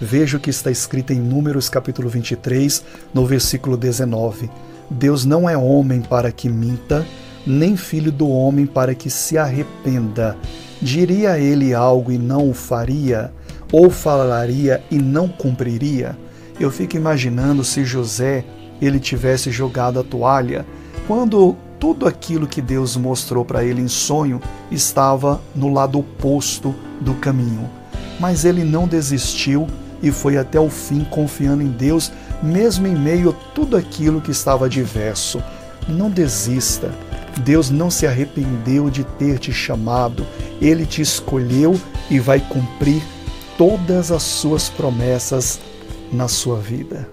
Veja o que está escrito em Números capítulo 23, no versículo 19. Deus não é homem para que minta, nem filho do homem para que se arrependa. Diria ele algo e não o faria? Ou falaria e não cumpriria? Eu fico imaginando se José ele tivesse jogado a toalha quando tudo aquilo que Deus mostrou para ele em sonho estava no lado oposto do caminho. Mas ele não desistiu e foi até o fim confiando em Deus, mesmo em meio a tudo aquilo que estava diverso. Não desista. Deus não se arrependeu de ter te chamado. Ele te escolheu e vai cumprir todas as suas promessas na sua vida.